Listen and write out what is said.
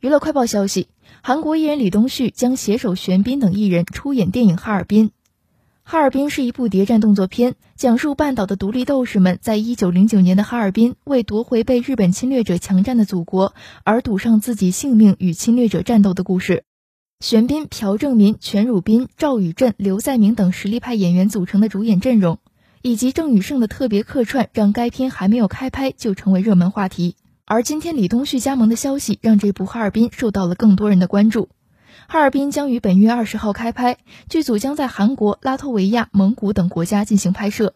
娱乐快报消息：韩国艺人李东旭将携手玄彬等艺人出演电影《哈尔滨》。《哈尔滨》是一部谍战动作片，讲述半岛的独立斗士们在一九零九年的哈尔滨为夺回被日本侵略者强占的祖国而赌上自己性命与侵略者战斗的故事。玄彬、朴正民、全汝彬、赵宇镇、刘在明等实力派演员组成的主演阵容，以及郑宇盛的特别客串，让该片还没有开拍就成为热门话题。而今天李东旭加盟的消息，让这部《哈尔滨》受到了更多人的关注。《哈尔滨》将于本月二十号开拍，剧组将在韩国、拉脱维亚、蒙古等国家进行拍摄。